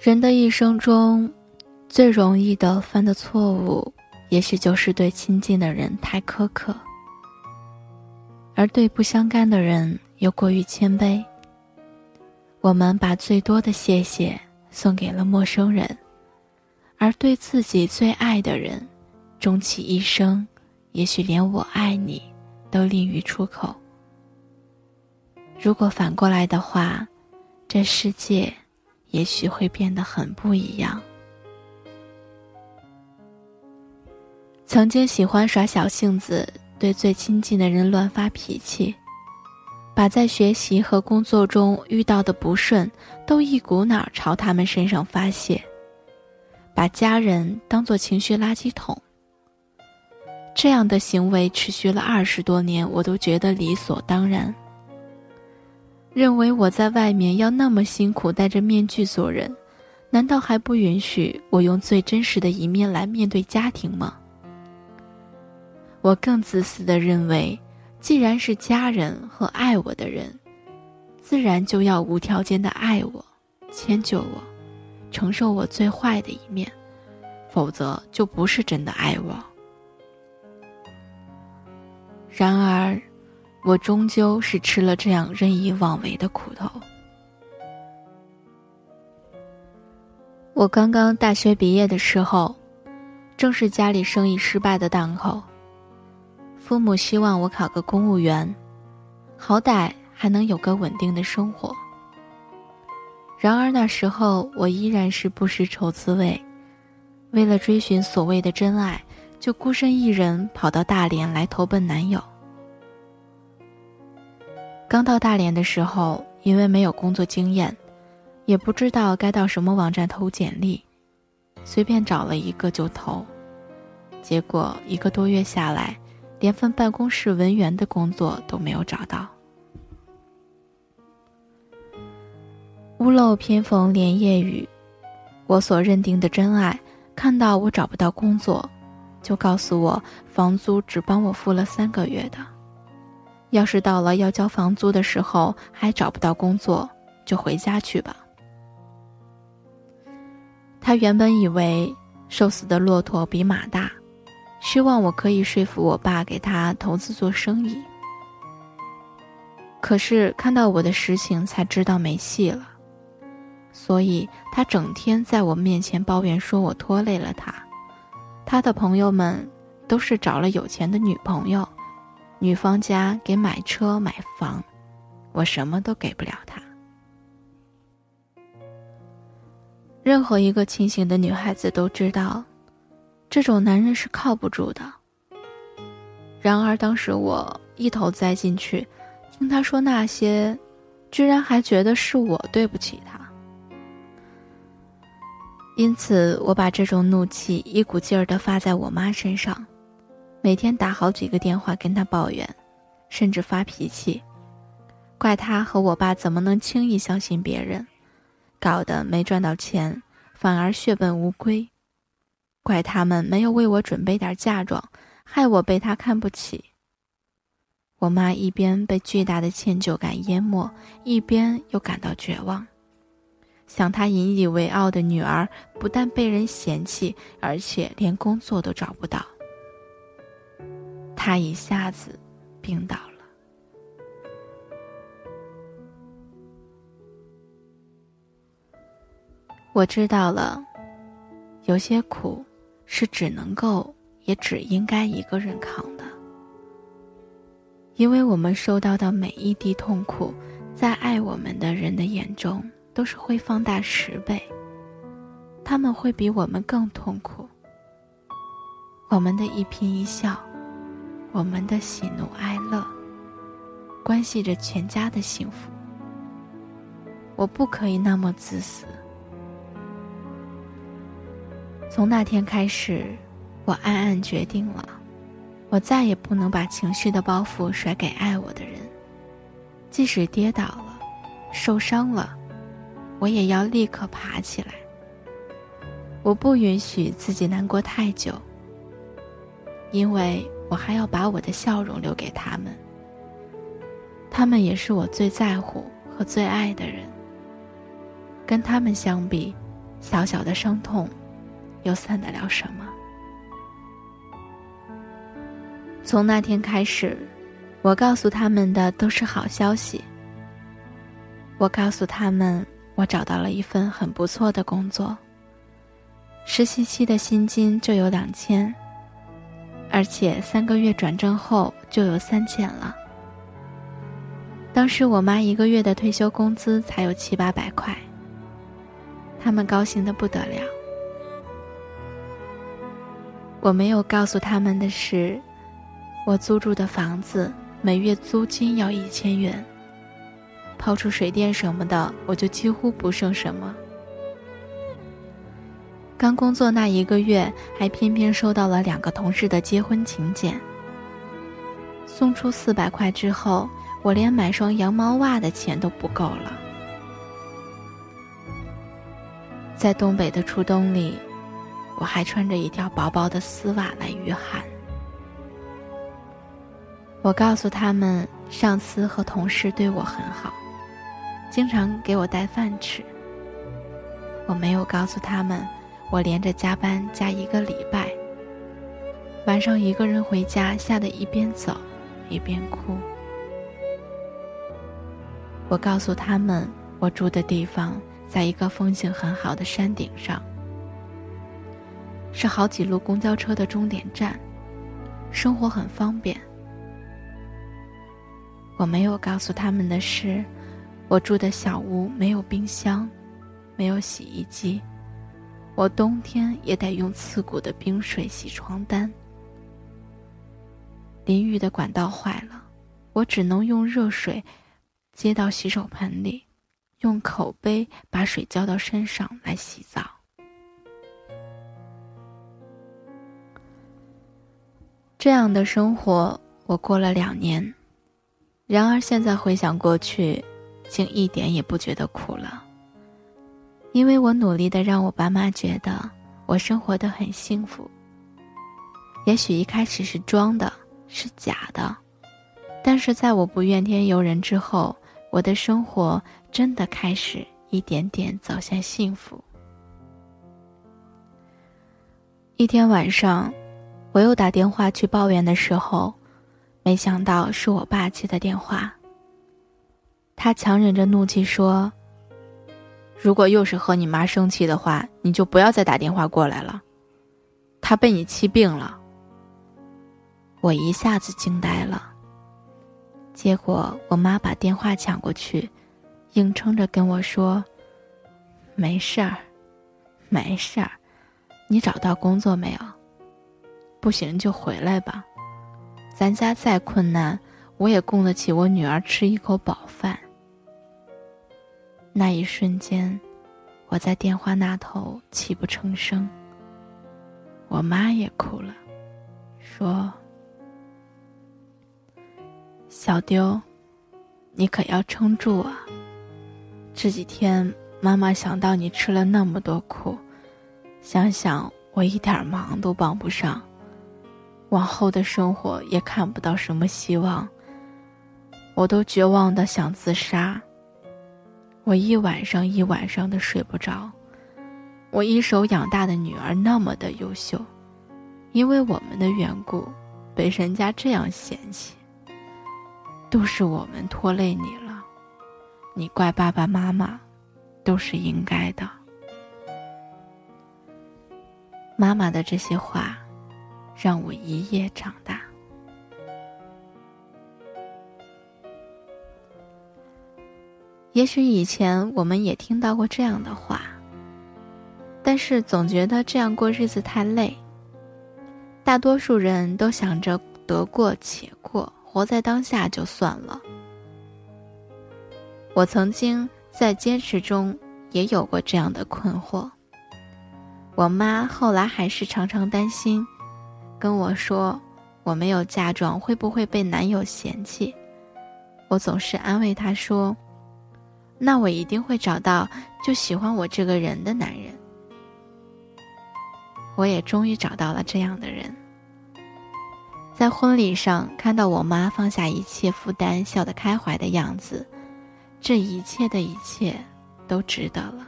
人的一生中，最容易的犯的错误，也许就是对亲近的人太苛刻，而对不相干的人又过于谦卑。我们把最多的谢谢送给了陌生人，而对自己最爱的人，终其一生，也许连“我爱你”都吝于出口。如果反过来的话，这世界。也许会变得很不一样。曾经喜欢耍小性子，对最亲近的人乱发脾气，把在学习和工作中遇到的不顺都一股脑朝他们身上发泄，把家人当做情绪垃圾桶。这样的行为持续了二十多年，我都觉得理所当然。认为我在外面要那么辛苦戴着面具做人，难道还不允许我用最真实的一面来面对家庭吗？我更自私的认为，既然是家人和爱我的人，自然就要无条件的爱我、迁就我、承受我最坏的一面，否则就不是真的爱我。然而。我终究是吃了这样任意妄为的苦头。我刚刚大学毕业的时候，正是家里生意失败的档口。父母希望我考个公务员，好歹还能有个稳定的生活。然而那时候我依然是不识愁滋味，为了追寻所谓的真爱，就孤身一人跑到大连来投奔男友。刚到大连的时候，因为没有工作经验，也不知道该到什么网站投简历，随便找了一个就投，结果一个多月下来，连份办公室文员的工作都没有找到。屋漏偏逢连夜雨，我所认定的真爱，看到我找不到工作，就告诉我房租只帮我付了三个月的。要是到了要交房租的时候还找不到工作，就回家去吧。他原本以为瘦死的骆驼比马大，希望我可以说服我爸给他投资做生意。可是看到我的实情才知道没戏了，所以他整天在我面前抱怨说我拖累了他。他的朋友们都是找了有钱的女朋友。女方家给买车买房，我什么都给不了他。任何一个清醒的女孩子都知道，这种男人是靠不住的。然而当时我一头栽进去，听他说那些，居然还觉得是我对不起他。因此，我把这种怒气一股劲儿的发在我妈身上。每天打好几个电话跟他抱怨，甚至发脾气，怪他和我爸怎么能轻易相信别人，搞得没赚到钱，反而血本无归，怪他们没有为我准备点嫁妆，害我被他看不起。我妈一边被巨大的歉疚感淹没，一边又感到绝望，想她引以为傲的女儿不但被人嫌弃，而且连工作都找不到。他一下子病倒了。我知道了，有些苦是只能够，也只应该一个人扛的。因为我们受到的每一滴痛苦，在爱我们的人的眼中都是会放大十倍，他们会比我们更痛苦。我们的一颦一笑。我们的喜怒哀乐，关系着全家的幸福。我不可以那么自私。从那天开始，我暗暗决定了，我再也不能把情绪的包袱甩给爱我的人。即使跌倒了，受伤了，我也要立刻爬起来。我不允许自己难过太久，因为。我还要把我的笑容留给他们，他们也是我最在乎和最爱的人。跟他们相比，小小的伤痛，又算得了什么？从那天开始，我告诉他们的都是好消息。我告诉他们，我找到了一份很不错的工作。实习期的薪金就有两千，而且三个月转正后就有三千了。当时我妈一个月的退休工资才有七八百块，他们高兴的不得了。我没有告诉他们的是，我租住的房子每月租金要一千元，抛出水电什么的，我就几乎不剩什么。刚工作那一个月，还偏偏收到了两个同事的结婚请柬。送出四百块之后，我连买双羊毛袜的钱都不够了。在东北的初冬里，我还穿着一条薄薄的丝袜来御寒。我告诉他们，上司和同事对我很好，经常给我带饭吃。我没有告诉他们。我连着加班加一个礼拜，晚上一个人回家，吓得一边走一边哭。我告诉他们，我住的地方在一个风景很好的山顶上，是好几路公交车的终点站，生活很方便。我没有告诉他们的是，我住的小屋没有冰箱，没有洗衣机。我冬天也得用刺骨的冰水洗床单。淋浴的管道坏了，我只能用热水接到洗手盆里，用口杯把水浇到身上来洗澡。这样的生活我过了两年，然而现在回想过去，竟一点也不觉得苦了。因为我努力的让我爸妈觉得我生活的很幸福。也许一开始是装的，是假的，但是在我不怨天尤人之后，我的生活真的开始一点点走向幸福。一天晚上，我又打电话去抱怨的时候，没想到是我爸接的电话。他强忍着怒气说。如果又是和你妈生气的话，你就不要再打电话过来了。她被你气病了。我一下子惊呆了。结果我妈把电话抢过去，硬撑着跟我说：“没事儿，没事儿，你找到工作没有？不行就回来吧。咱家再困难，我也供得起我女儿吃一口饱饭。”那一瞬间，我在电话那头泣不成声。我妈也哭了，说：“小丢，你可要撑住啊！这几天妈妈想到你吃了那么多苦，想想我一点忙都帮不上，往后的生活也看不到什么希望，我都绝望的想自杀。”我一晚上一晚上的睡不着，我一手养大的女儿那么的优秀，因为我们的缘故，被人家这样嫌弃。都是我们拖累你了，你怪爸爸妈妈，都是应该的。妈妈的这些话，让我一夜长大。也许以前我们也听到过这样的话，但是总觉得这样过日子太累。大多数人都想着得过且过，活在当下就算了。我曾经在坚持中也有过这样的困惑。我妈后来还是常常担心，跟我说我没有嫁妆会不会被男友嫌弃。我总是安慰她说。那我一定会找到就喜欢我这个人的男人。我也终于找到了这样的人。在婚礼上看到我妈放下一切负担笑得开怀的样子这一切的一切都值得了。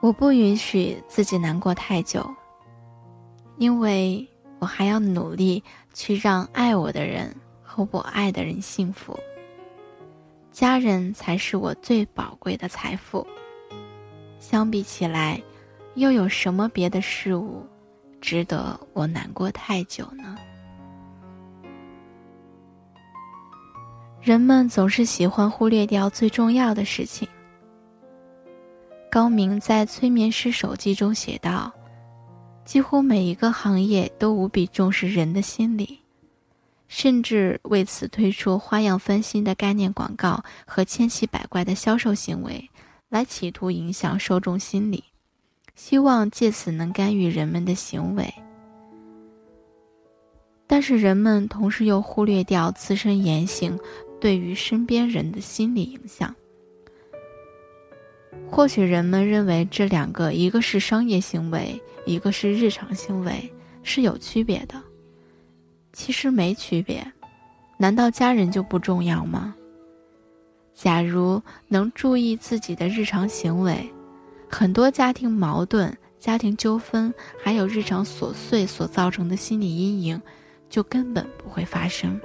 我不允许自己难过太久因为我还要努力去让爱我的人和我爱的人幸福。家人才是我最宝贵的财富。相比起来，又有什么别的事物值得我难过太久呢？人们总是喜欢忽略掉最重要的事情。高明在《催眠师手记》中写道：“几乎每一个行业都无比重视人的心理，甚至为此推出花样翻新的概念广告和千奇百怪的销售行为，来企图影响受众心理，希望借此能干预人们的行为。但是人们同时又忽略掉自身言行对于身边人的心理影响。”或许人们认为这两个，一个是商业行为，一个是日常行为，是有区别的。其实没区别，难道家人就不重要吗？假如能注意自己的日常行为，很多家庭矛盾、家庭纠纷，还有日常琐碎所造成的心理阴影，就根本不会发生。